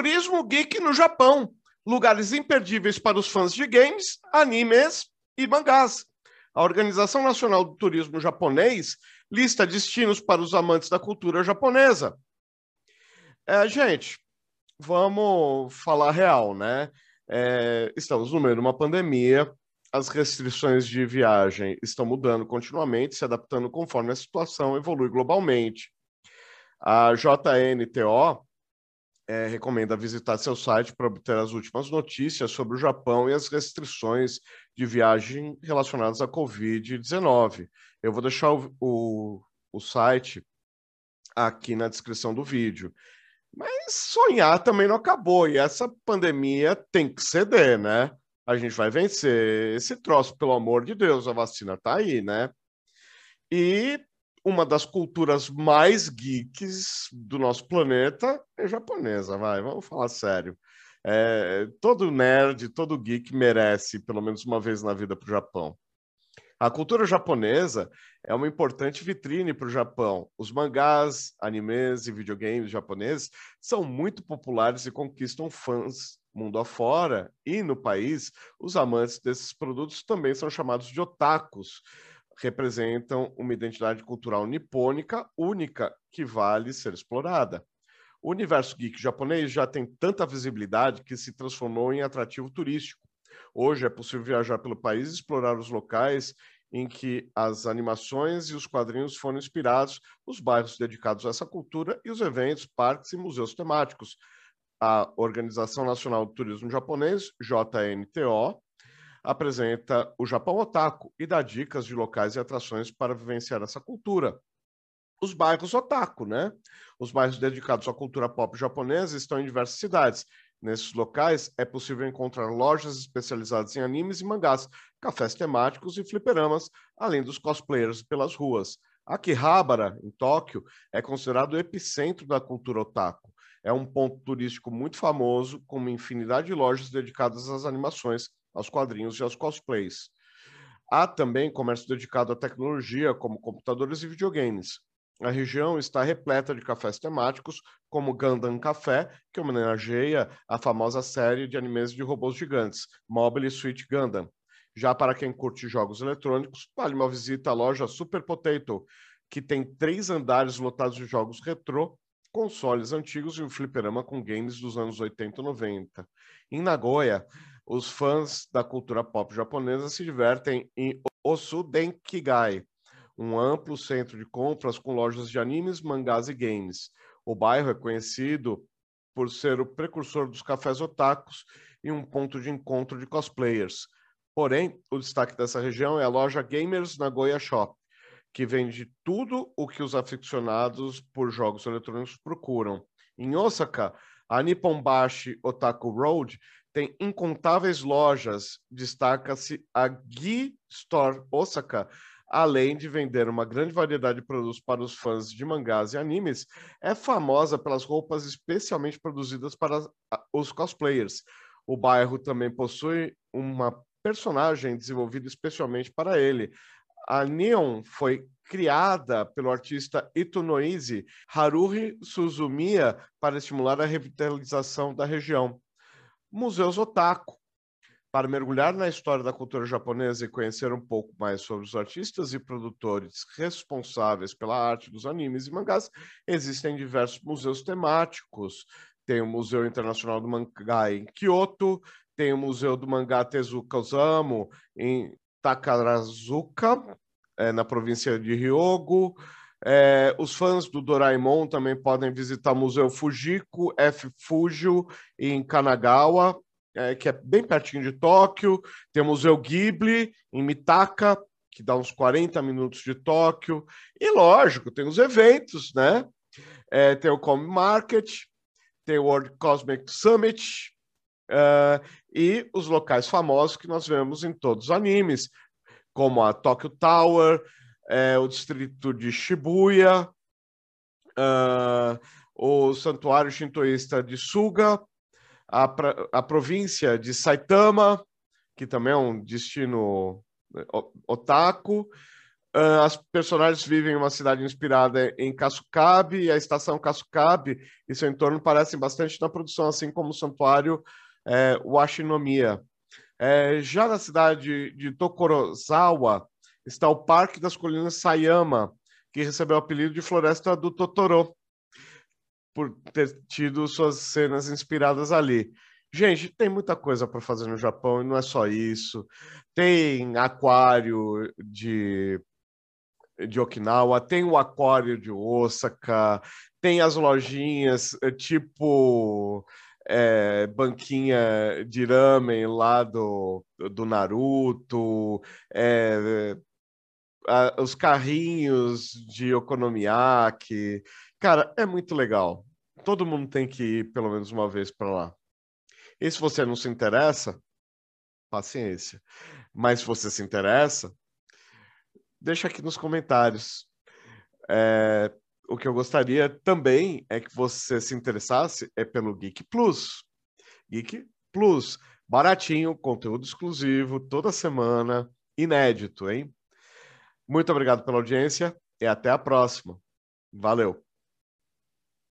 Turismo Geek no Japão. Lugares imperdíveis para os fãs de games, animes e mangás. A Organização Nacional do Turismo Japonês lista destinos para os amantes da cultura japonesa. É, gente, vamos falar real, né? É, estamos no meio de uma pandemia, as restrições de viagem estão mudando continuamente, se adaptando conforme a situação evolui globalmente. A JNTO é, recomenda visitar seu site para obter as últimas notícias sobre o Japão e as restrições de viagem relacionadas à Covid-19. Eu vou deixar o, o, o site aqui na descrição do vídeo. Mas sonhar também não acabou, e essa pandemia tem que ceder, né? A gente vai vencer esse troço, pelo amor de Deus, a vacina tá aí, né? E uma das culturas mais geeks do nosso planeta é japonesa, vai, vamos falar sério. É, todo nerd, todo geek merece, pelo menos uma vez na vida, para o Japão. A cultura japonesa é uma importante vitrine para o Japão. Os mangás, animes e videogames japoneses são muito populares e conquistam fãs mundo afora. E no país, os amantes desses produtos também são chamados de otakus, representam uma identidade cultural nipônica única que vale ser explorada. O universo geek japonês já tem tanta visibilidade que se transformou em atrativo turístico. Hoje é possível viajar pelo país e explorar os locais em que as animações e os quadrinhos foram inspirados, os bairros dedicados a essa cultura e os eventos, parques e museus temáticos. A Organização Nacional do Turismo Japonês, JNTO, apresenta o Japão Otaku e dá dicas de locais e atrações para vivenciar essa cultura. Os bairros otaku, né? Os bairros dedicados à cultura pop japonesa estão em diversas cidades. Nesses locais é possível encontrar lojas especializadas em animes e mangás, cafés temáticos e fliperamas, além dos cosplayers pelas ruas. Akihabara, em Tóquio, é considerado o epicentro da cultura otaku. É um ponto turístico muito famoso, com uma infinidade de lojas dedicadas às animações aos quadrinhos e aos cosplays. Há também comércio dedicado à tecnologia, como computadores e videogames. A região está repleta de cafés temáticos, como Gundam Café, que homenageia a famosa série de animes de robôs gigantes, Mobile Suit Gundam. Já para quem curte jogos eletrônicos, vale uma visita à loja Super Potato, que tem três andares lotados de jogos retrô, consoles antigos e um fliperama com games dos anos 80 e 90. Em Nagoya, os fãs da cultura pop japonesa se divertem em Osudenkigai, um amplo centro de compras com lojas de animes, mangás e games. O bairro é conhecido por ser o precursor dos cafés otakus e um ponto de encontro de cosplayers. Porém, o destaque dessa região é a loja Gamers Nagoya Shop, que vende tudo o que os aficionados por jogos eletrônicos procuram. Em Osaka, a Nipponbashi Otaku Road tem incontáveis lojas, destaca-se a Gi Store Osaka, além de vender uma grande variedade de produtos para os fãs de mangás e animes, é famosa pelas roupas especialmente produzidas para os cosplayers. O bairro também possui uma personagem desenvolvida especialmente para ele. A Neon foi criada pelo artista Itonoizi Haruhi Suzumiya para estimular a revitalização da região museus otaku, para mergulhar na história da cultura japonesa e conhecer um pouco mais sobre os artistas e produtores responsáveis pela arte dos animes e mangás, existem diversos museus temáticos. Tem o Museu Internacional do Mangá em Kyoto, tem o Museu do Mangá Tezuka Osamu em Takarazuka, é, na província de Ryogo. É, os fãs do Doraemon também podem visitar o Museu Fujiko F. Fujio em Kanagawa, é, que é bem pertinho de Tóquio. Tem o Museu Ghibli em Mitaka, que dá uns 40 minutos de Tóquio. E, lógico, tem os eventos, né? É, tem o Comic Market, tem o World Cosmic Summit uh, e os locais famosos que nós vemos em todos os animes, como a Tokyo Tower, é, o distrito de Shibuya, uh, o santuário shintoísta de Suga, a, a província de Saitama, que também é um destino é, otaku, Uh, as personagens vivem em uma cidade inspirada em Kasukabe, e a estação Kasukabe e seu entorno parecem bastante na produção, assim como o santuário é, Washinomiya. É, já na cidade de Tokorozawa está o Parque das Colinas Sayama, que recebeu o apelido de Floresta do Totoro, por ter tido suas cenas inspiradas ali. Gente, tem muita coisa para fazer no Japão e não é só isso. Tem aquário de, de Okinawa, tem o aquário de Osaka, tem as lojinhas eh, tipo é, banquinha de ramen lá do, do Naruto, é, a, os carrinhos de Okonomiyaki. Cara, é muito legal. Todo mundo tem que ir pelo menos uma vez para lá. E se você não se interessa, paciência. Mas se você se interessa, deixa aqui nos comentários. É, o que eu gostaria também é que você se interessasse é pelo Geek Plus. Geek Plus, baratinho, conteúdo exclusivo, toda semana, inédito, hein? Muito obrigado pela audiência e até a próxima. Valeu!